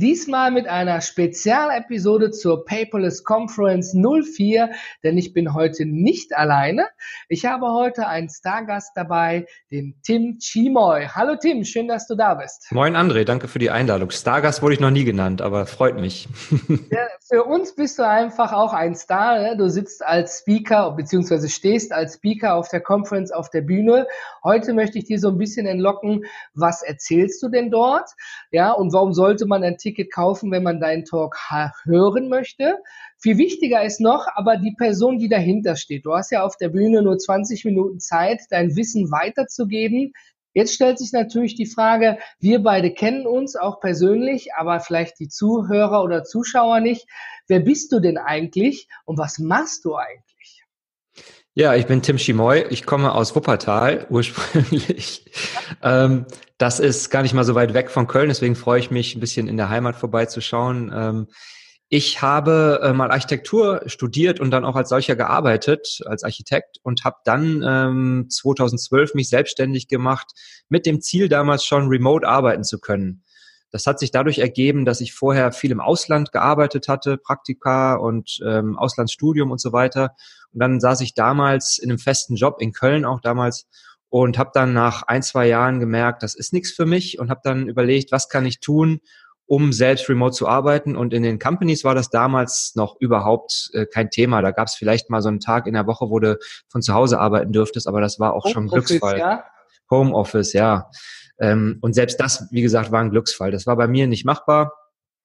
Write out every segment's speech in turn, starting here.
Diesmal mit einer Spezialepisode zur Paperless Conference 04, denn ich bin heute nicht alleine. Ich habe heute einen Stargast dabei, den Tim Chimoy. Hallo Tim, schön, dass du da bist. Moin André, danke für die Einladung. Stargast wurde ich noch nie genannt, aber freut mich. Ja, für uns bist du einfach auch ein Star. Ne? Du sitzt als Speaker bzw. stehst als Speaker auf der Conference auf der Bühne. Heute möchte ich dir so ein bisschen entlocken, was erzählst du denn dort? Ja, und warum sollte man ein Ticket kaufen, wenn man deinen Talk hören möchte? Viel wichtiger ist noch aber die Person, die dahinter steht. Du hast ja auf der Bühne nur 20 Minuten Zeit, dein Wissen weiterzugeben. Jetzt stellt sich natürlich die Frage, wir beide kennen uns auch persönlich, aber vielleicht die Zuhörer oder Zuschauer nicht. Wer bist du denn eigentlich und was machst du eigentlich? Ja, ich bin Tim Schimoy. Ich komme aus Wuppertal ursprünglich. ähm, das ist gar nicht mal so weit weg von Köln, deswegen freue ich mich, ein bisschen in der Heimat vorbeizuschauen. Ähm, ich habe äh, mal Architektur studiert und dann auch als solcher gearbeitet, als Architekt und habe dann ähm, 2012 mich selbstständig gemacht mit dem Ziel damals schon remote arbeiten zu können. Das hat sich dadurch ergeben, dass ich vorher viel im Ausland gearbeitet hatte, Praktika und ähm, Auslandsstudium und so weiter. Und dann saß ich damals in einem festen Job in Köln auch damals und habe dann nach ein, zwei Jahren gemerkt, das ist nichts für mich und habe dann überlegt, was kann ich tun, um selbst remote zu arbeiten. Und in den Companies war das damals noch überhaupt äh, kein Thema. Da gab es vielleicht mal so einen Tag in der Woche, wo du von zu Hause arbeiten dürftest, aber das war auch Home schon ein Glücksfall. Ja? Homeoffice, ja. Ähm, und selbst das, wie gesagt, war ein Glücksfall. Das war bei mir nicht machbar.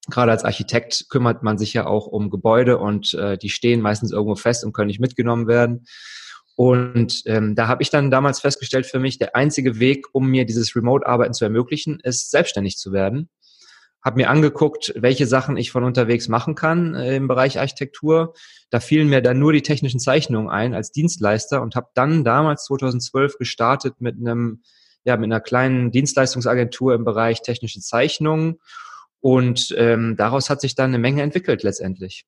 Gerade als Architekt kümmert man sich ja auch um Gebäude und äh, die stehen meistens irgendwo fest und können nicht mitgenommen werden. Und ähm, da habe ich dann damals festgestellt für mich, der einzige Weg, um mir dieses Remote-Arbeiten zu ermöglichen, ist selbstständig zu werden. Habe mir angeguckt, welche Sachen ich von unterwegs machen kann äh, im Bereich Architektur. Da fielen mir dann nur die technischen Zeichnungen ein als Dienstleister und habe dann damals 2012 gestartet mit einem ja, mit einer kleinen Dienstleistungsagentur im Bereich technische Zeichnungen. Und ähm, daraus hat sich dann eine Menge entwickelt letztendlich.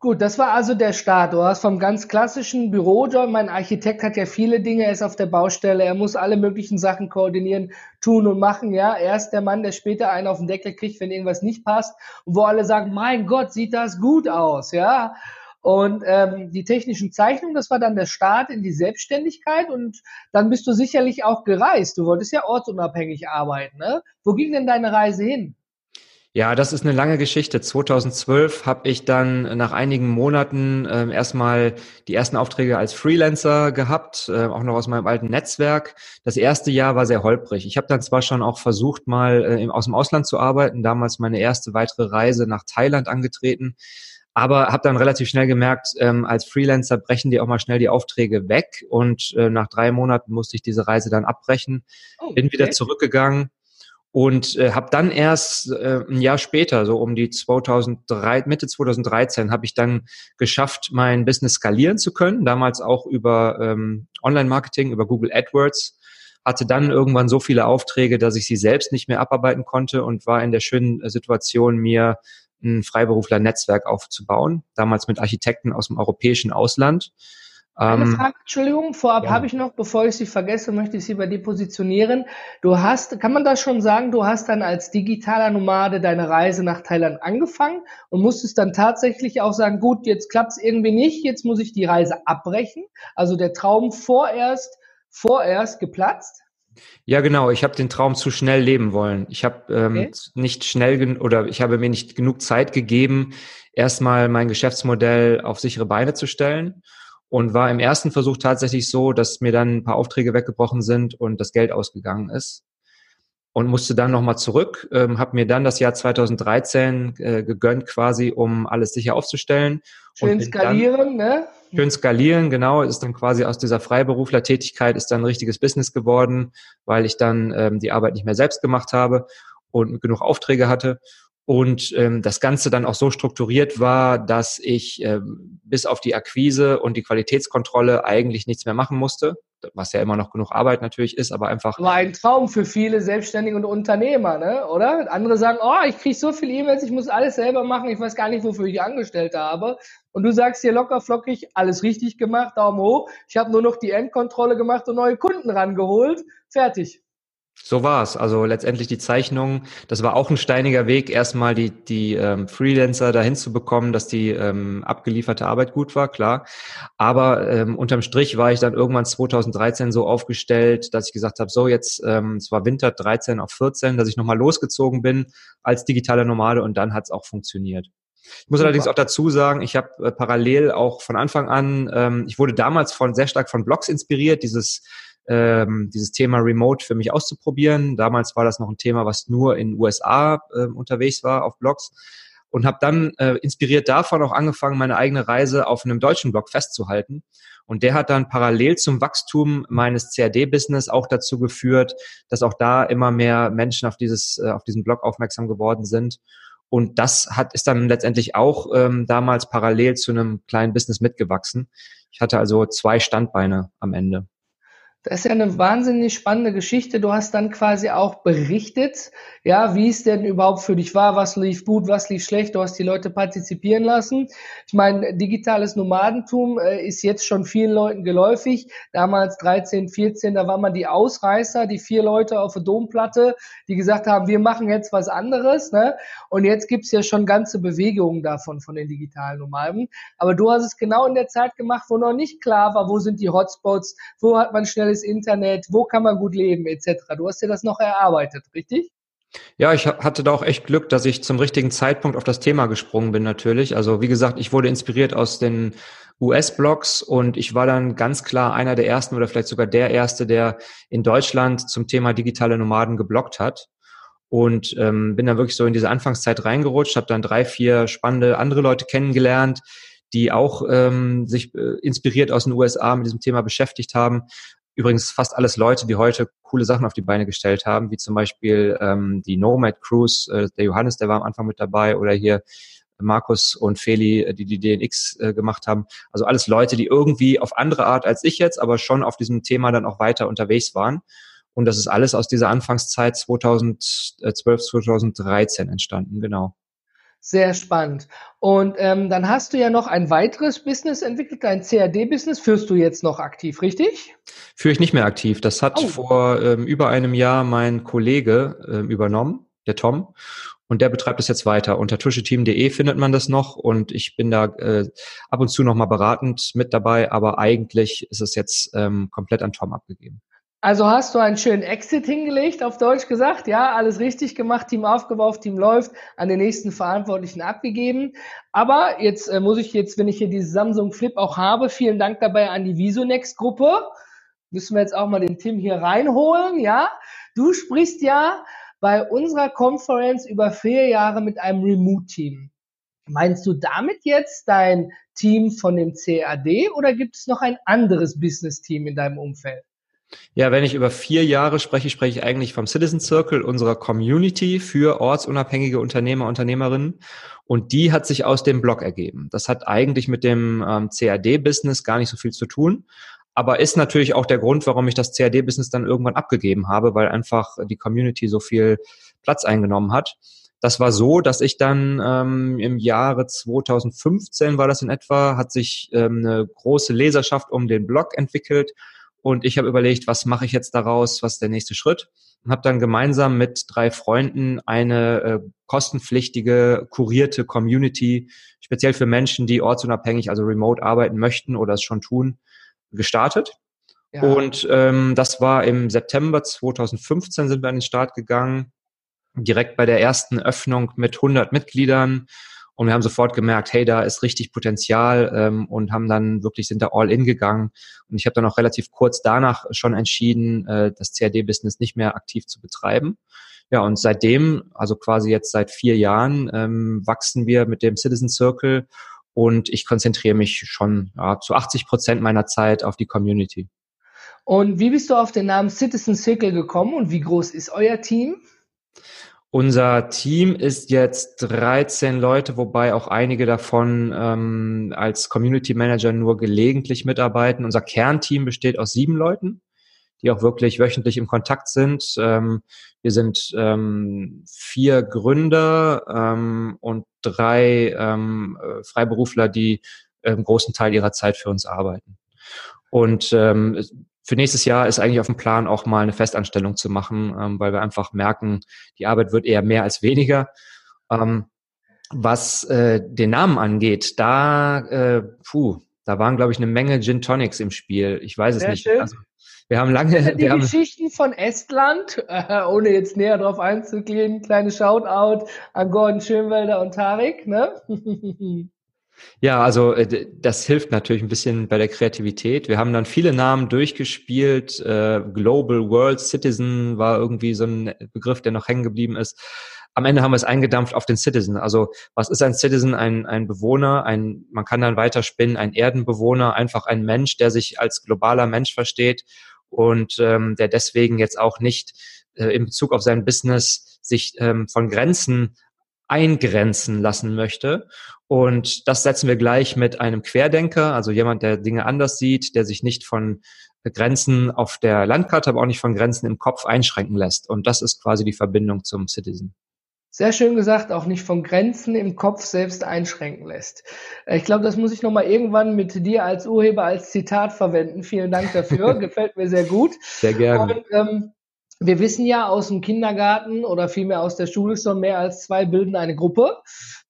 Gut, das war also der Start. Du hast vom ganz klassischen Bürojob, mein Architekt hat ja viele Dinge, er ist auf der Baustelle, er muss alle möglichen Sachen koordinieren, tun und machen, ja. Er ist der Mann, der später einen auf den Deckel kriegt, wenn irgendwas nicht passt und wo alle sagen, mein Gott, sieht das gut aus, ja. Und ähm, die technischen Zeichnungen, das war dann der Start in die Selbstständigkeit und dann bist du sicherlich auch gereist. Du wolltest ja ortsunabhängig arbeiten. Ne? Wo ging denn deine Reise hin? Ja, das ist eine lange Geschichte. 2012 habe ich dann nach einigen Monaten äh, erstmal die ersten Aufträge als Freelancer gehabt, äh, auch noch aus meinem alten Netzwerk. Das erste Jahr war sehr holprig. Ich habe dann zwar schon auch versucht, mal äh, aus dem Ausland zu arbeiten, damals meine erste weitere Reise nach Thailand angetreten, aber habe dann relativ schnell gemerkt, ähm, als Freelancer brechen die auch mal schnell die Aufträge weg. Und äh, nach drei Monaten musste ich diese Reise dann abbrechen, oh, okay. bin wieder zurückgegangen und äh, habe dann erst äh, ein Jahr später, so um die 2003, Mitte 2013, habe ich dann geschafft, mein Business skalieren zu können, damals auch über ähm, Online-Marketing, über Google AdWords. Hatte dann irgendwann so viele Aufträge, dass ich sie selbst nicht mehr abarbeiten konnte und war in der schönen Situation, mir ein Freiberufler-Netzwerk aufzubauen, damals mit Architekten aus dem europäischen Ausland. Eine ähm, Frage, Entschuldigung, vorab ja. habe ich noch, bevor ich sie vergesse, möchte ich sie bei dir positionieren. Du hast, kann man das schon sagen, du hast dann als digitaler Nomade deine Reise nach Thailand angefangen und musstest dann tatsächlich auch sagen, gut, jetzt klappt es irgendwie nicht, jetzt muss ich die Reise abbrechen. Also der Traum vorerst, vorerst geplatzt. Ja, genau. Ich habe den Traum zu schnell leben wollen. Ich habe ähm, okay. nicht schnell oder ich habe mir nicht genug Zeit gegeben, erstmal mein Geschäftsmodell auf sichere Beine zu stellen und war im ersten Versuch tatsächlich so, dass mir dann ein paar Aufträge weggebrochen sind und das Geld ausgegangen ist und musste dann nochmal zurück, ähm, habe mir dann das Jahr 2013 äh, gegönnt quasi, um alles sicher aufzustellen. Schön skalieren, ne? Schön skalieren, genau, ist dann quasi aus dieser Freiberuflertätigkeit ist dann ein richtiges Business geworden, weil ich dann ähm, die Arbeit nicht mehr selbst gemacht habe und genug Aufträge hatte und ähm, das Ganze dann auch so strukturiert war, dass ich ähm, bis auf die Akquise und die Qualitätskontrolle eigentlich nichts mehr machen musste, was ja immer noch genug Arbeit natürlich ist, aber einfach. War ein Traum für viele Selbstständige und Unternehmer, ne? oder? Andere sagen, oh, ich kriege so viele E-Mails, ich muss alles selber machen, ich weiß gar nicht, wofür ich Angestellte habe. Und du sagst hier locker flockig, alles richtig gemacht, Daumen hoch. Ich habe nur noch die Endkontrolle gemacht und neue Kunden rangeholt. Fertig. So war's. Also letztendlich die Zeichnung, das war auch ein steiniger Weg, erstmal die, die ähm, Freelancer dahin zu bekommen, dass die ähm, abgelieferte Arbeit gut war, klar. Aber ähm, unterm Strich war ich dann irgendwann 2013 so aufgestellt, dass ich gesagt habe, so jetzt, ähm, es war Winter 13 auf 14, dass ich nochmal losgezogen bin als digitaler Nomade und dann hat's auch funktioniert. Ich muss Super. allerdings auch dazu sagen, ich habe äh, parallel auch von Anfang an, ähm, ich wurde damals von sehr stark von Blogs inspiriert, dieses ähm, dieses Thema Remote für mich auszuprobieren. Damals war das noch ein Thema, was nur in USA äh, unterwegs war auf Blogs und habe dann äh, inspiriert davon auch angefangen, meine eigene Reise auf einem deutschen Blog festzuhalten. Und der hat dann parallel zum Wachstum meines CAD-Business auch dazu geführt, dass auch da immer mehr Menschen auf dieses äh, auf diesen Blog aufmerksam geworden sind. Und das hat ist dann letztendlich auch ähm, damals parallel zu einem kleinen Business mitgewachsen. Ich hatte also zwei Standbeine am Ende. Das ist ja eine wahnsinnig spannende Geschichte. Du hast dann quasi auch berichtet, ja, wie es denn überhaupt für dich war, was lief gut, was lief schlecht. Du hast die Leute partizipieren lassen. Ich meine, digitales Nomadentum äh, ist jetzt schon vielen Leuten geläufig. Damals 13, 14, da waren man die Ausreißer, die vier Leute auf der Domplatte, die gesagt haben, wir machen jetzt was anderes. Ne? Und jetzt gibt's ja schon ganze Bewegungen davon, von den digitalen Nomaden. Aber du hast es genau in der Zeit gemacht, wo noch nicht klar war, wo sind die Hotspots, wo hat man schnell schnelles Internet, wo kann man gut leben, etc. Du hast dir das noch erarbeitet, richtig? Ja, ich hatte da auch echt Glück, dass ich zum richtigen Zeitpunkt auf das Thema gesprungen bin natürlich. Also wie gesagt, ich wurde inspiriert aus den US-Blogs und ich war dann ganz klar einer der ersten oder vielleicht sogar der erste, der in Deutschland zum Thema digitale Nomaden geblockt hat. Und ähm, bin dann wirklich so in diese Anfangszeit reingerutscht, habe dann drei, vier spannende andere Leute kennengelernt, die auch ähm, sich äh, inspiriert aus den USA mit diesem Thema beschäftigt haben. Übrigens fast alles Leute, die heute coole Sachen auf die Beine gestellt haben, wie zum Beispiel ähm, die Nomad Cruise, äh, der Johannes, der war am Anfang mit dabei, oder hier Markus und Feli, äh, die die DNX äh, gemacht haben. Also alles Leute, die irgendwie auf andere Art als ich jetzt, aber schon auf diesem Thema dann auch weiter unterwegs waren. Und das ist alles aus dieser Anfangszeit 2012, 2013 entstanden, genau. Sehr spannend. Und ähm, dann hast du ja noch ein weiteres Business entwickelt, dein CAD-Business führst du jetzt noch aktiv, richtig? Führe ich nicht mehr aktiv. Das hat oh. vor ähm, über einem Jahr mein Kollege ähm, übernommen, der Tom. Und der betreibt es jetzt weiter. Unter tuscheteam.de findet man das noch und ich bin da äh, ab und zu noch mal beratend mit dabei, aber eigentlich ist es jetzt ähm, komplett an Tom abgegeben. Also hast du einen schönen Exit hingelegt, auf Deutsch gesagt, ja, alles richtig gemacht, Team aufgebaut, Team läuft, an den nächsten Verantwortlichen abgegeben. Aber jetzt äh, muss ich jetzt, wenn ich hier diese Samsung Flip auch habe, vielen Dank dabei an die Visonext Gruppe. Müssen wir jetzt auch mal den Tim hier reinholen, ja. Du sprichst ja bei unserer Konferenz über vier Jahre mit einem Remote-Team. Meinst du damit jetzt dein Team von dem CAD oder gibt es noch ein anderes Business-Team in deinem Umfeld? Ja, wenn ich über vier Jahre spreche, spreche ich eigentlich vom Citizen Circle, unserer Community für ortsunabhängige Unternehmer, Unternehmerinnen. Und die hat sich aus dem Blog ergeben. Das hat eigentlich mit dem ähm, CAD-Business gar nicht so viel zu tun, aber ist natürlich auch der Grund, warum ich das CAD-Business dann irgendwann abgegeben habe, weil einfach die Community so viel Platz eingenommen hat. Das war so, dass ich dann ähm, im Jahre 2015 war das in etwa, hat sich ähm, eine große Leserschaft um den Blog entwickelt und ich habe überlegt, was mache ich jetzt daraus, was ist der nächste Schritt? Und habe dann gemeinsam mit drei Freunden eine äh, kostenpflichtige, kurierte Community, speziell für Menschen, die ortsunabhängig, also remote arbeiten möchten oder es schon tun, gestartet. Ja. Und ähm, das war im September 2015 sind wir an den Start gegangen, direkt bei der ersten Öffnung mit 100 Mitgliedern und wir haben sofort gemerkt, hey, da ist richtig Potenzial ähm, und haben dann wirklich sind da all in gegangen. Und ich habe dann auch relativ kurz danach schon entschieden, äh, das CAD-Business nicht mehr aktiv zu betreiben. Ja, und seitdem, also quasi jetzt seit vier Jahren, ähm, wachsen wir mit dem Citizen Circle und ich konzentriere mich schon ja, zu 80 Prozent meiner Zeit auf die Community. Und wie bist du auf den Namen Citizen Circle gekommen und wie groß ist euer Team? Unser Team ist jetzt 13 Leute, wobei auch einige davon ähm, als Community Manager nur gelegentlich mitarbeiten. Unser Kernteam besteht aus sieben Leuten, die auch wirklich wöchentlich im Kontakt sind. Ähm, wir sind ähm, vier Gründer ähm, und drei ähm, äh, Freiberufler, die einen großen Teil ihrer Zeit für uns arbeiten. Und ähm, für nächstes Jahr ist eigentlich auf dem Plan auch mal eine Festanstellung zu machen, ähm, weil wir einfach merken, die Arbeit wird eher mehr als weniger. Ähm, was äh, den Namen angeht, da, äh, puh, da waren, glaube ich, eine Menge Gin Tonics im Spiel. Ich weiß es Sehr nicht. Also, wir haben lange. Die wir haben, Geschichten von Estland, äh, ohne jetzt näher drauf einzugehen, kleine Shoutout an Gordon Schönwelder und Tarek, ne? Ja, also äh, das hilft natürlich ein bisschen bei der Kreativität. Wir haben dann viele Namen durchgespielt. Äh, Global World Citizen war irgendwie so ein Begriff, der noch hängen geblieben ist. Am Ende haben wir es eingedampft auf den Citizen. Also was ist ein Citizen? Ein, ein Bewohner, ein, man kann dann weiterspinnen, ein Erdenbewohner, einfach ein Mensch, der sich als globaler Mensch versteht und ähm, der deswegen jetzt auch nicht äh, in Bezug auf sein Business sich ähm, von Grenzen eingrenzen lassen möchte. Und das setzen wir gleich mit einem Querdenker, also jemand, der Dinge anders sieht, der sich nicht von Grenzen auf der Landkarte, aber auch nicht von Grenzen im Kopf einschränken lässt. Und das ist quasi die Verbindung zum Citizen. Sehr schön gesagt, auch nicht von Grenzen im Kopf selbst einschränken lässt. Ich glaube, das muss ich nochmal irgendwann mit dir als Urheber als Zitat verwenden. Vielen Dank dafür. Gefällt mir sehr gut. Sehr gerne. Und, ähm, wir wissen ja aus dem Kindergarten oder vielmehr aus der Schule schon, mehr als zwei bilden eine Gruppe.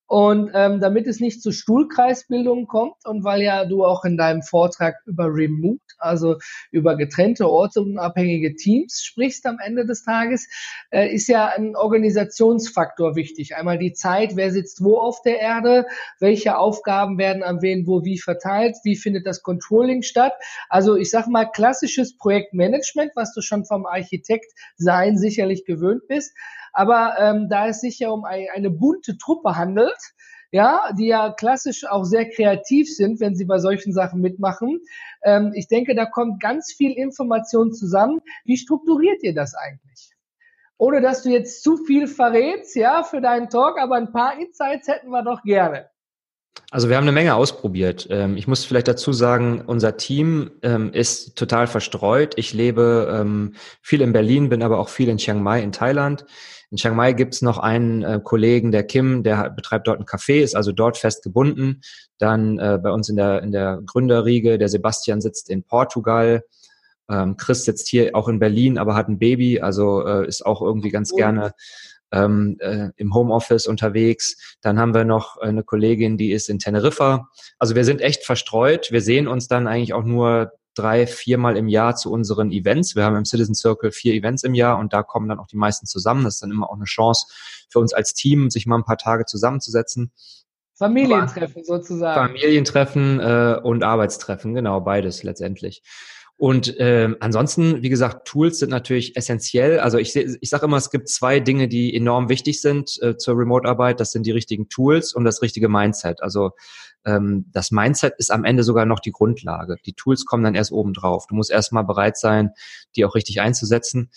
Und ähm, damit es nicht zu Stuhlkreisbildungen kommt und weil ja du auch in deinem Vortrag über Remote, also über getrennte Orte und unabhängige Teams sprichst am Ende des Tages, äh, ist ja ein Organisationsfaktor wichtig. Einmal die Zeit, wer sitzt wo auf der Erde, welche Aufgaben werden an wen wo wie verteilt, wie findet das Controlling statt. Also ich sag mal klassisches Projektmanagement, was du schon vom Architekt sein sicherlich gewöhnt bist. Aber ähm, da es sich ja um ein, eine bunte Truppe handelt, ja, die ja klassisch auch sehr kreativ sind, wenn sie bei solchen Sachen mitmachen. Ähm, ich denke, da kommt ganz viel Information zusammen. Wie strukturiert ihr das eigentlich? Ohne dass du jetzt zu viel verrätst, ja, für deinen Talk, aber ein paar Insights hätten wir doch gerne. Also wir haben eine Menge ausprobiert. Ähm, ich muss vielleicht dazu sagen, unser Team ähm, ist total verstreut. Ich lebe ähm, viel in Berlin, bin aber auch viel in Chiang Mai in Thailand. In Chiang Mai gibt's noch einen äh, Kollegen, der Kim, der betreibt dort ein Café, ist also dort fest gebunden. Dann äh, bei uns in der, in der Gründerriege, der Sebastian sitzt in Portugal. Ähm, Chris sitzt hier auch in Berlin, aber hat ein Baby, also äh, ist auch irgendwie ganz gerne ähm, äh, im Homeoffice unterwegs. Dann haben wir noch eine Kollegin, die ist in Teneriffa. Also wir sind echt verstreut. Wir sehen uns dann eigentlich auch nur drei, viermal im Jahr zu unseren Events. Wir haben im Citizen Circle vier Events im Jahr und da kommen dann auch die meisten zusammen. Das ist dann immer auch eine Chance für uns als Team, sich mal ein paar Tage zusammenzusetzen. Familientreffen sozusagen. Familientreffen äh, und Arbeitstreffen, genau, beides letztendlich. Und ähm, ansonsten, wie gesagt, Tools sind natürlich essentiell. Also ich, ich sage immer, es gibt zwei Dinge, die enorm wichtig sind äh, zur Remote-Arbeit. Das sind die richtigen Tools und das richtige Mindset. Also ähm, das Mindset ist am Ende sogar noch die Grundlage. Die Tools kommen dann erst oben drauf. Du musst erstmal bereit sein, die auch richtig einzusetzen.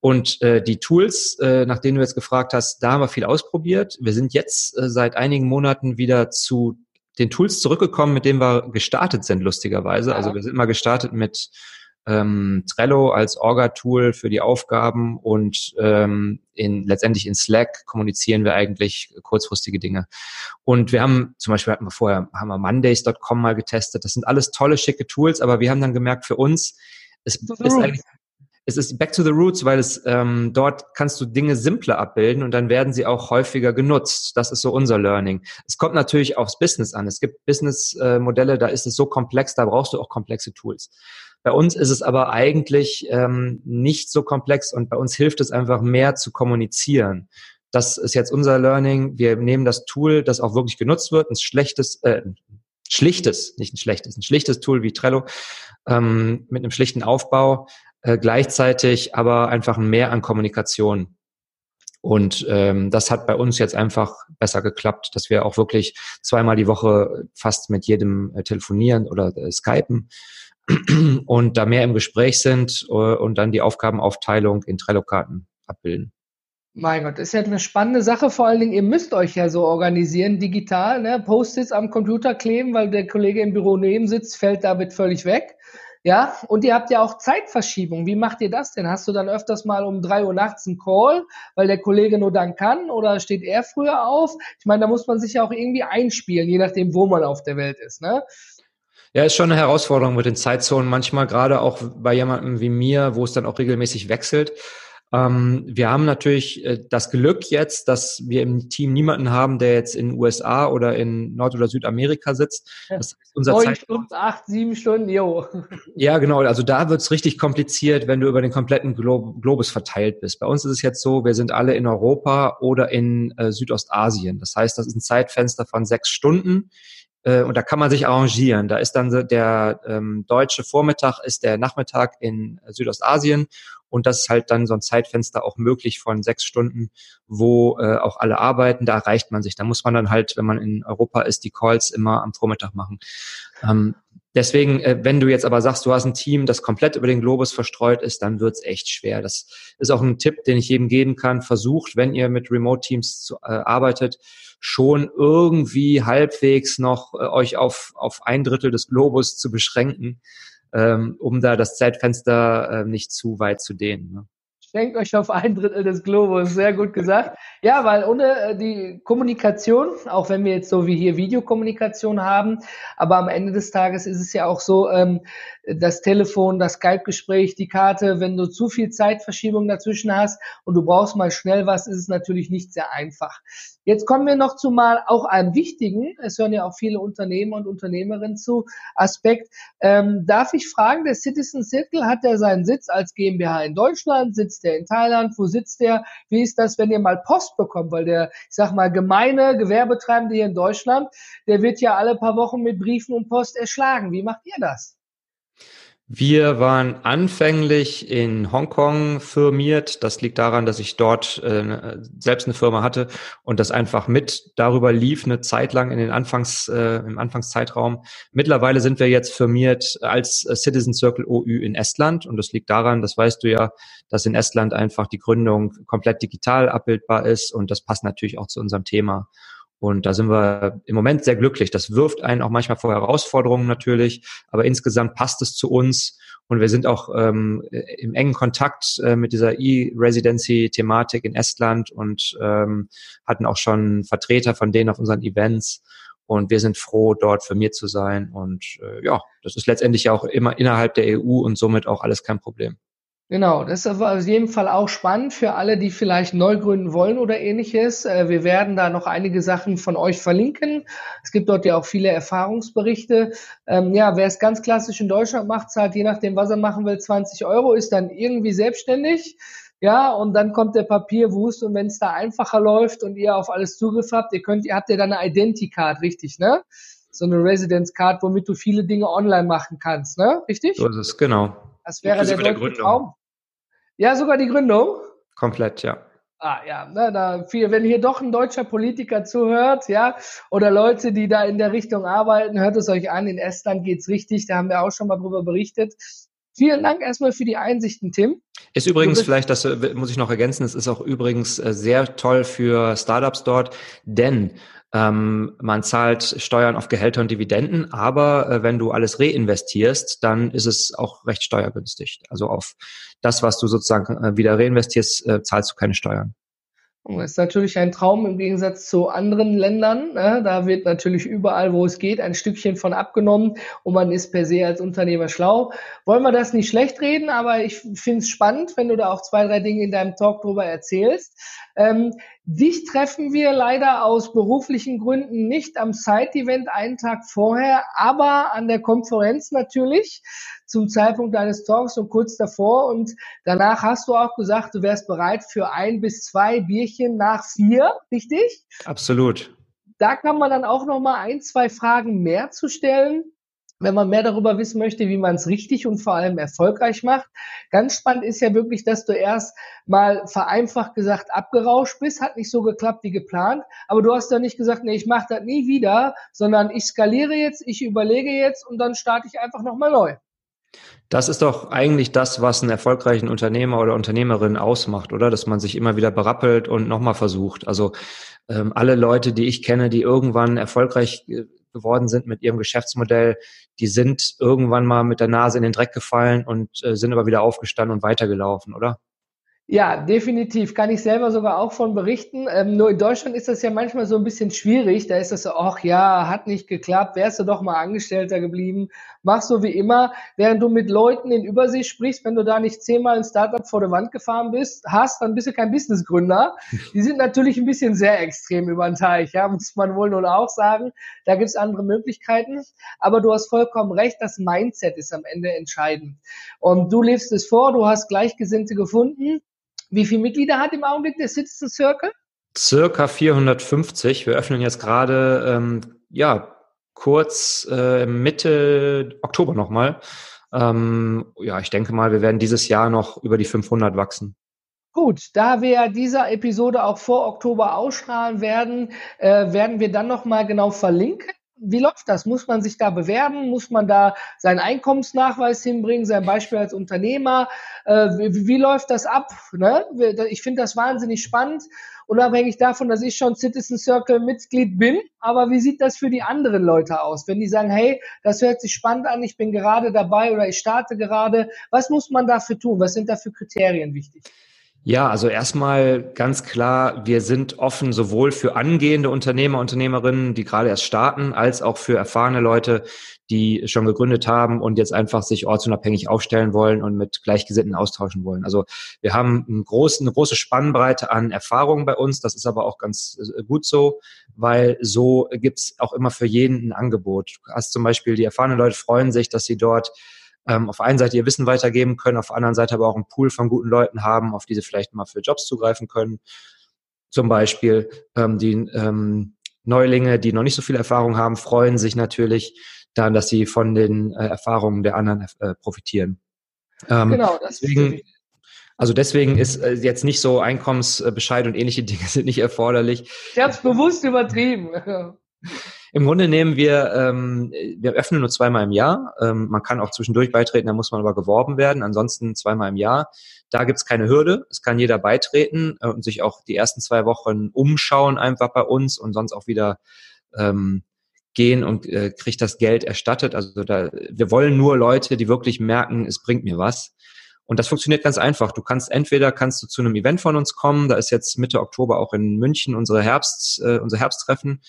Und äh, die Tools, äh, nach denen du jetzt gefragt hast, da haben wir viel ausprobiert. Wir sind jetzt äh, seit einigen Monaten wieder zu den Tools zurückgekommen, mit denen wir gestartet sind, lustigerweise. Also wir sind mal gestartet mit ähm, Trello als Orga-Tool für die Aufgaben und ähm, in, letztendlich in Slack kommunizieren wir eigentlich kurzfristige Dinge. Und wir haben, zum Beispiel hatten wir vorher, haben wir Mondays.com mal getestet. Das sind alles tolle, schicke Tools, aber wir haben dann gemerkt, für uns, es ist eigentlich es ist back to the roots, weil es ähm, dort kannst du Dinge simpler abbilden und dann werden sie auch häufiger genutzt. Das ist so unser Learning. Es kommt natürlich aufs Business an. Es gibt Business-Modelle, äh, da ist es so komplex, da brauchst du auch komplexe Tools. Bei uns ist es aber eigentlich ähm, nicht so komplex und bei uns hilft es einfach mehr zu kommunizieren. Das ist jetzt unser Learning. Wir nehmen das Tool, das auch wirklich genutzt wird, ein schlechtes, äh, schlichtes, nicht ein schlechtes, ein schlichtes Tool wie Trello ähm, mit einem schlichten Aufbau äh, gleichzeitig aber einfach mehr an Kommunikation. Und ähm, das hat bei uns jetzt einfach besser geklappt, dass wir auch wirklich zweimal die Woche fast mit jedem äh, telefonieren oder äh, skypen und da mehr im Gespräch sind äh, und dann die Aufgabenaufteilung in Trello-Karten abbilden. Mein Gott, ist ja eine spannende Sache. Vor allen Dingen, ihr müsst euch ja so organisieren, digital, ne? Post-its am Computer kleben, weil der Kollege im Büro neben sitzt, fällt damit völlig weg. Ja, und ihr habt ja auch Zeitverschiebung. Wie macht ihr das denn? Hast du dann öfters mal um drei Uhr nachts einen Call, weil der Kollege nur dann kann oder steht er früher auf? Ich meine, da muss man sich ja auch irgendwie einspielen, je nachdem, wo man auf der Welt ist, ne? Ja, ist schon eine Herausforderung mit den Zeitzonen manchmal, gerade auch bei jemandem wie mir, wo es dann auch regelmäßig wechselt. Ähm, wir haben natürlich äh, das Glück jetzt, dass wir im Team niemanden haben, der jetzt in den USA oder in Nord- oder Südamerika sitzt. Das heißt, unser Neun Stunden, acht, sieben Stunden, jo. Ja, genau. Also da wird's richtig kompliziert, wenn du über den kompletten Glo Globus verteilt bist. Bei uns ist es jetzt so, wir sind alle in Europa oder in äh, Südostasien. Das heißt, das ist ein Zeitfenster von sechs Stunden äh, und da kann man sich arrangieren. Da ist dann der ähm, deutsche Vormittag ist der Nachmittag in Südostasien und das ist halt dann so ein Zeitfenster auch möglich von sechs Stunden, wo äh, auch alle arbeiten. Da erreicht man sich. Da muss man dann halt, wenn man in Europa ist, die Calls immer am Vormittag machen. Ähm, Deswegen, äh, wenn du jetzt aber sagst, du hast ein Team, das komplett über den Globus verstreut ist, dann wird's echt schwer. Das ist auch ein Tipp, den ich jedem geben kann. Versucht, wenn ihr mit Remote-Teams äh, arbeitet, schon irgendwie halbwegs noch äh, euch auf, auf ein Drittel des Globus zu beschränken, ähm, um da das Zeitfenster äh, nicht zu weit zu dehnen. Ne? Schenkt euch auf ein Drittel des Globus, sehr gut gesagt. Ja, weil ohne äh, die Kommunikation, auch wenn wir jetzt so wie hier Videokommunikation haben, aber am Ende des Tages ist es ja auch so, ähm, das Telefon, das Skype-Gespräch, die Karte, wenn du zu viel Zeitverschiebung dazwischen hast und du brauchst mal schnell was, ist es natürlich nicht sehr einfach. Jetzt kommen wir noch zu mal auch einem wichtigen, es hören ja auch viele Unternehmer und Unternehmerinnen zu, Aspekt. Ähm, darf ich fragen, der Citizen Circle hat ja seinen Sitz als GmbH in Deutschland, sitzt er in Thailand, wo sitzt er? Wie ist das, wenn ihr mal Post bekommt? Weil der, ich sag mal, gemeine Gewerbetreibende hier in Deutschland, der wird ja alle paar Wochen mit Briefen und Post erschlagen. Wie macht ihr das? Wir waren anfänglich in Hongkong firmiert. Das liegt daran, dass ich dort äh, selbst eine Firma hatte und das einfach mit darüber lief eine Zeit lang in den Anfangs äh, im Anfangszeitraum. Mittlerweile sind wir jetzt firmiert als Citizen Circle OÜ in Estland und das liegt daran, das weißt du ja, dass in Estland einfach die Gründung komplett digital abbildbar ist und das passt natürlich auch zu unserem Thema. Und da sind wir im Moment sehr glücklich. Das wirft einen auch manchmal vor Herausforderungen natürlich, aber insgesamt passt es zu uns. Und wir sind auch ähm, im engen Kontakt äh, mit dieser E-Residency-Thematik in Estland und ähm, hatten auch schon Vertreter von denen auf unseren Events. Und wir sind froh, dort für mir zu sein. Und äh, ja, das ist letztendlich auch immer innerhalb der EU und somit auch alles kein Problem. Genau, das ist auf jeden Fall auch spannend für alle, die vielleicht neu gründen wollen oder ähnliches. Äh, wir werden da noch einige Sachen von euch verlinken. Es gibt dort ja auch viele Erfahrungsberichte. Ähm, ja, wer es ganz klassisch in Deutschland macht, zahlt je nachdem, was er machen will, 20 Euro, ist dann irgendwie selbstständig. Ja, und dann kommt der Papierwust und wenn es da einfacher läuft und ihr auf alles Zugriff habt, ihr könnt, ihr habt ja dann eine Identicard, richtig, ne? So eine Residence Card, womit du viele Dinge online machen kannst, ne? Richtig? So ist es, genau. Das wäre der deutsche Traum. Ja, sogar die Gründung? Komplett, ja. Ah ja, ne, da viel, wenn hier doch ein deutscher Politiker zuhört, ja, oder Leute, die da in der Richtung arbeiten, hört es euch an. In Estland geht's richtig, da haben wir auch schon mal drüber berichtet. Vielen Dank erstmal für die Einsichten, Tim. Ist übrigens vielleicht, das äh, muss ich noch ergänzen, es ist auch übrigens äh, sehr toll für Startups dort, denn ähm, man zahlt Steuern auf Gehälter und Dividenden, aber äh, wenn du alles reinvestierst, dann ist es auch recht steuergünstig. Also auf das, was du sozusagen äh, wieder reinvestierst, äh, zahlst du keine Steuern. Das ist natürlich ein Traum im Gegensatz zu anderen Ländern. Ne? Da wird natürlich überall, wo es geht, ein Stückchen von abgenommen und man ist per se als Unternehmer schlau. Wollen wir das nicht schlecht reden, aber ich finde es spannend, wenn du da auch zwei, drei Dinge in deinem Talk drüber erzählst. Dich treffen wir leider aus beruflichen Gründen nicht am Side-Event einen Tag vorher, aber an der Konferenz natürlich zum Zeitpunkt deines Talks und kurz davor. Und danach hast du auch gesagt, du wärst bereit für ein bis zwei Bierchen nach vier, richtig? Absolut. Da kann man dann auch noch mal ein, zwei Fragen mehr zu stellen wenn man mehr darüber wissen möchte, wie man es richtig und vor allem erfolgreich macht. Ganz spannend ist ja wirklich, dass du erst mal vereinfacht gesagt abgerauscht bist, hat nicht so geklappt wie geplant, aber du hast ja nicht gesagt, nee, ich mache das nie wieder, sondern ich skaliere jetzt, ich überlege jetzt und dann starte ich einfach nochmal neu. Das ist doch eigentlich das, was einen erfolgreichen Unternehmer oder Unternehmerin ausmacht, oder? Dass man sich immer wieder berappelt und nochmal versucht. Also ähm, alle Leute, die ich kenne, die irgendwann erfolgreich äh, geworden sind mit ihrem Geschäftsmodell, die sind irgendwann mal mit der Nase in den Dreck gefallen und äh, sind aber wieder aufgestanden und weitergelaufen, oder? Ja, definitiv. Kann ich selber sogar auch von berichten. Ähm, nur in Deutschland ist das ja manchmal so ein bisschen schwierig. Da ist das so, ach ja, hat nicht geklappt, wärst du doch mal Angestellter geblieben. Mach so wie immer. Während du mit Leuten in Übersicht sprichst, wenn du da nicht zehnmal ein Startup vor der Wand gefahren bist, hast, dann bist du kein Businessgründer. Die sind natürlich ein bisschen sehr extrem über den Teich, ja, muss man wohl nun auch sagen. Da gibt's andere Möglichkeiten. Aber du hast vollkommen recht, das Mindset ist am Ende entscheidend. Und du lebst es vor, du hast Gleichgesinnte gefunden wie viele Mitglieder hat im Augenblick der Citizen Circle? Circa 450. Wir öffnen jetzt gerade, ähm, ja, kurz äh, Mitte Oktober nochmal. Ähm, ja, ich denke mal, wir werden dieses Jahr noch über die 500 wachsen. Gut, da wir dieser Episode auch vor Oktober ausstrahlen werden, äh, werden wir dann nochmal genau verlinken wie läuft das? Muss man sich da bewerben? Muss man da seinen Einkommensnachweis hinbringen, sein Beispiel als Unternehmer? Äh, wie, wie, läuft das ab? Ne? Ich finde das wahnsinnig spannend, unabhängig davon, dass ich schon Citizen Circle Mitglied bin. Aber wie sieht das für die anderen Leute aus? Wenn die sagen, hey, das hört sich spannend an, ich bin gerade dabei oder ich starte gerade. Was muss man dafür tun? Was sind da für Kriterien wichtig? Ja, also erstmal ganz klar, wir sind offen sowohl für angehende Unternehmer, Unternehmerinnen, die gerade erst starten, als auch für erfahrene Leute, die schon gegründet haben und jetzt einfach sich ortsunabhängig aufstellen wollen und mit Gleichgesinnten austauschen wollen. Also wir haben einen großen, eine große Spannbreite an Erfahrungen bei uns. Das ist aber auch ganz äh, gut so, weil so gibt's auch immer für jeden ein Angebot. Du hast zum Beispiel, die erfahrenen Leute freuen sich, dass sie dort ähm, auf einen Seite ihr Wissen weitergeben können, auf der anderen Seite aber auch einen Pool von guten Leuten haben, auf die sie vielleicht mal für Jobs zugreifen können. Zum Beispiel ähm, die ähm, Neulinge, die noch nicht so viel Erfahrung haben, freuen sich natürlich dann, dass sie von den äh, Erfahrungen der anderen äh, profitieren. Ähm, genau, deswegen, also deswegen ist äh, jetzt nicht so Einkommensbescheid und ähnliche Dinge sind nicht erforderlich. Ich habe es bewusst übertrieben. Im Grunde nehmen wir, ähm, wir öffnen nur zweimal im Jahr. Ähm, man kann auch zwischendurch beitreten, da muss man aber geworben werden. Ansonsten zweimal im Jahr. Da gibt's keine Hürde. Es kann jeder beitreten äh, und sich auch die ersten zwei Wochen umschauen einfach bei uns und sonst auch wieder ähm, gehen und äh, kriegt das Geld erstattet. Also da, wir wollen nur Leute, die wirklich merken, es bringt mir was. Und das funktioniert ganz einfach. Du kannst entweder kannst du zu einem Event von uns kommen, da ist jetzt Mitte Oktober auch in München unsere Herbst, äh, unser Herbsttreffen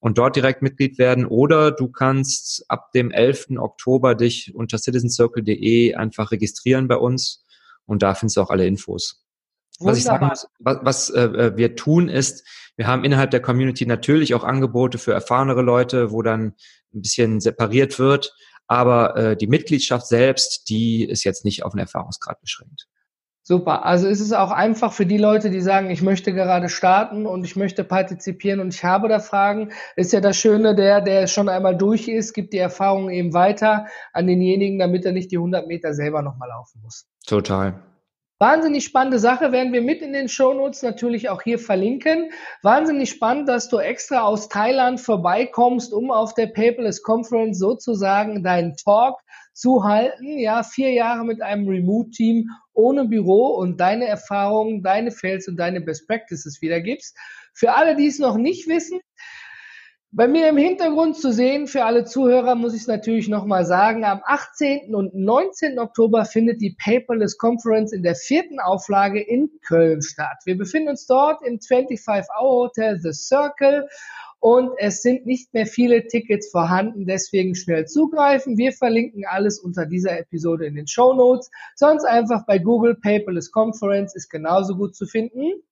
und dort direkt Mitglied werden oder du kannst ab dem 11. Oktober dich unter citizencircle.de einfach registrieren bei uns und da findest du auch alle Infos. Wunderbar. Was ich sagen muss, was, was äh, äh, wir tun ist, wir haben innerhalb der Community natürlich auch Angebote für erfahrenere Leute, wo dann ein bisschen separiert wird, aber äh, die Mitgliedschaft selbst, die ist jetzt nicht auf den Erfahrungsgrad beschränkt. Super. Also ist es auch einfach für die Leute, die sagen, ich möchte gerade starten und ich möchte partizipieren und ich habe da Fragen. Ist ja das Schöne, der, der schon einmal durch ist, gibt die Erfahrung eben weiter an denjenigen, damit er nicht die 100 Meter selber nochmal laufen muss. Total. Wahnsinnig spannende Sache, werden wir mit in den Shownotes natürlich auch hier verlinken. Wahnsinnig spannend, dass du extra aus Thailand vorbeikommst, um auf der Paperless Conference sozusagen deinen Talk zu halten. Ja, vier Jahre mit einem Remote-Team ohne Büro und deine Erfahrungen, deine Fails und deine Best Practices wiedergibst. Für alle, die es noch nicht wissen, bei mir im Hintergrund zu sehen, für alle Zuhörer muss ich es natürlich nochmal sagen, am 18. und 19. Oktober findet die Paperless Conference in der vierten Auflage in Köln statt. Wir befinden uns dort im 25-Hour Hotel The Circle und es sind nicht mehr viele Tickets vorhanden, deswegen schnell zugreifen. Wir verlinken alles unter dieser Episode in den Show Notes. Sonst einfach bei Google Paperless Conference ist genauso gut zu finden.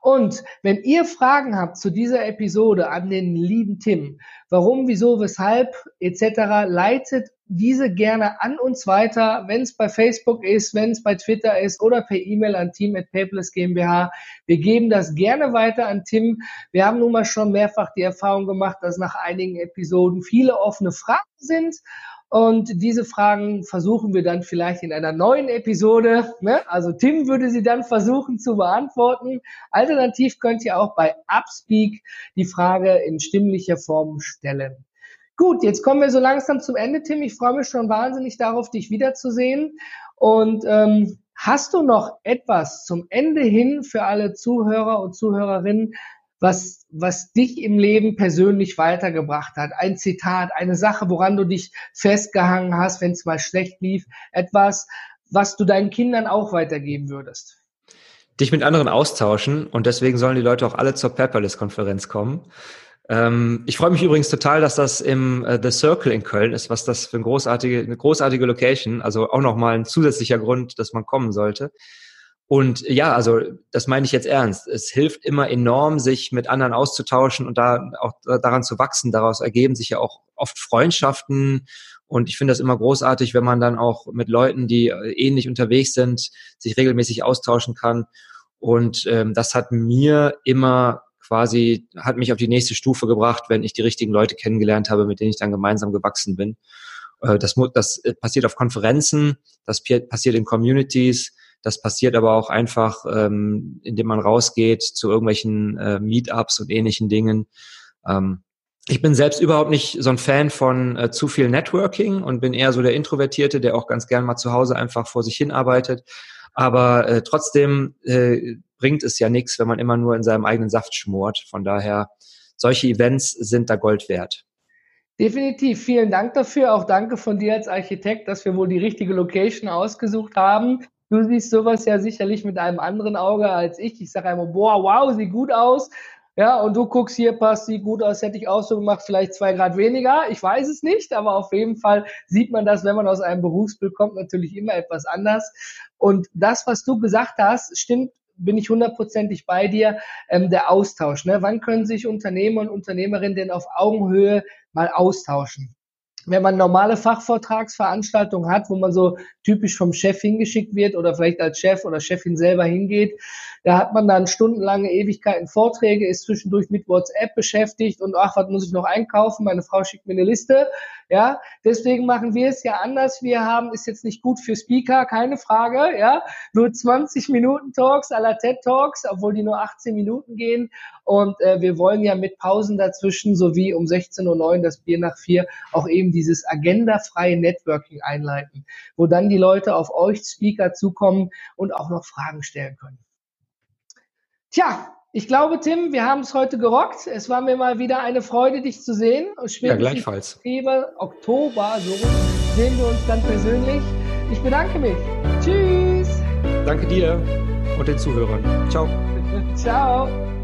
Und wenn ihr Fragen habt zu dieser Episode an den lieben Tim, warum, wieso, weshalb etc., leitet diese gerne an uns weiter, wenn es bei Facebook ist, wenn es bei Twitter ist oder per E-Mail an Team at Paperless GmbH. Wir geben das gerne weiter an Tim. Wir haben nun mal schon mehrfach die Erfahrung gemacht, dass nach einigen Episoden viele offene Fragen sind und diese Fragen versuchen wir dann vielleicht in einer neuen Episode. Ne? Also Tim würde sie dann versuchen zu beantworten. Alternativ könnt ihr auch bei Upspeak die Frage in stimmlicher Form stellen. Gut, jetzt kommen wir so langsam zum Ende, Tim. Ich freue mich schon wahnsinnig darauf, dich wiederzusehen. Und ähm, hast du noch etwas zum Ende hin für alle Zuhörer und Zuhörerinnen, was, was dich im Leben persönlich weitergebracht hat? Ein Zitat, eine Sache, woran du dich festgehangen hast, wenn es mal schlecht lief, etwas, was du deinen Kindern auch weitergeben würdest? Dich mit anderen austauschen und deswegen sollen die Leute auch alle zur Paperless-Konferenz kommen. Ähm, ich freue mich übrigens total, dass das im äh, The Circle in Köln ist, was das für eine großartige, eine großartige Location, also auch nochmal ein zusätzlicher Grund, dass man kommen sollte. Und ja, also das meine ich jetzt ernst. Es hilft immer enorm, sich mit anderen auszutauschen und da auch daran zu wachsen. Daraus ergeben sich ja auch oft Freundschaften. Und ich finde das immer großartig, wenn man dann auch mit Leuten, die äh, ähnlich unterwegs sind, sich regelmäßig austauschen kann. Und ähm, das hat mir immer quasi, hat mich auf die nächste Stufe gebracht, wenn ich die richtigen Leute kennengelernt habe, mit denen ich dann gemeinsam gewachsen bin. Äh, das, das passiert auf Konferenzen, das passiert in Communities, das passiert aber auch einfach, ähm, indem man rausgeht zu irgendwelchen äh, Meetups und ähnlichen Dingen. Ähm, ich bin selbst überhaupt nicht so ein Fan von äh, zu viel Networking und bin eher so der Introvertierte, der auch ganz gern mal zu Hause einfach vor sich hin arbeitet. Aber äh, trotzdem äh, bringt es ja nichts, wenn man immer nur in seinem eigenen Saft schmort. Von daher, solche Events sind da Gold wert. Definitiv. Vielen Dank dafür. Auch danke von dir als Architekt, dass wir wohl die richtige Location ausgesucht haben. Du siehst sowas ja sicherlich mit einem anderen Auge als ich. Ich sage einmal, boah, wow, sieht gut aus. Ja, und du guckst hier, passt, sieht gut aus, hätte ich auch so gemacht, vielleicht zwei Grad weniger. Ich weiß es nicht, aber auf jeden Fall sieht man das, wenn man aus einem Berufsbild kommt, natürlich immer etwas anders. Und das, was du gesagt hast, stimmt bin ich hundertprozentig bei dir, ähm, der Austausch. Ne? Wann können sich Unternehmer und Unternehmerinnen denn auf Augenhöhe mal austauschen? Wenn man normale Fachvortragsveranstaltungen hat, wo man so typisch vom Chef hingeschickt wird oder vielleicht als Chef oder Chefin selber hingeht, da hat man dann stundenlange Ewigkeiten Vorträge, ist zwischendurch mit WhatsApp beschäftigt und ach, was muss ich noch einkaufen? Meine Frau schickt mir eine Liste. Ja, deswegen machen wir es ja anders. Wir haben, ist jetzt nicht gut für Speaker, keine Frage, ja, nur 20 Minuten Talks la TED Talks, obwohl die nur 18 Minuten gehen. Und äh, wir wollen ja mit Pausen dazwischen sowie um 16.09 Uhr das Bier nach vier auch eben dieses agendafreie Networking einleiten, wo dann die Leute auf euch Speaker zukommen und auch noch Fragen stellen können. Tja, ich glaube, Tim, wir haben es heute gerockt. Es war mir mal wieder eine Freude, dich zu sehen. Ja, gleichfalls. Oktober, Oktober, so sehen wir uns dann persönlich. Ich bedanke mich. Tschüss. Danke dir und den Zuhörern. Ciao. Ciao.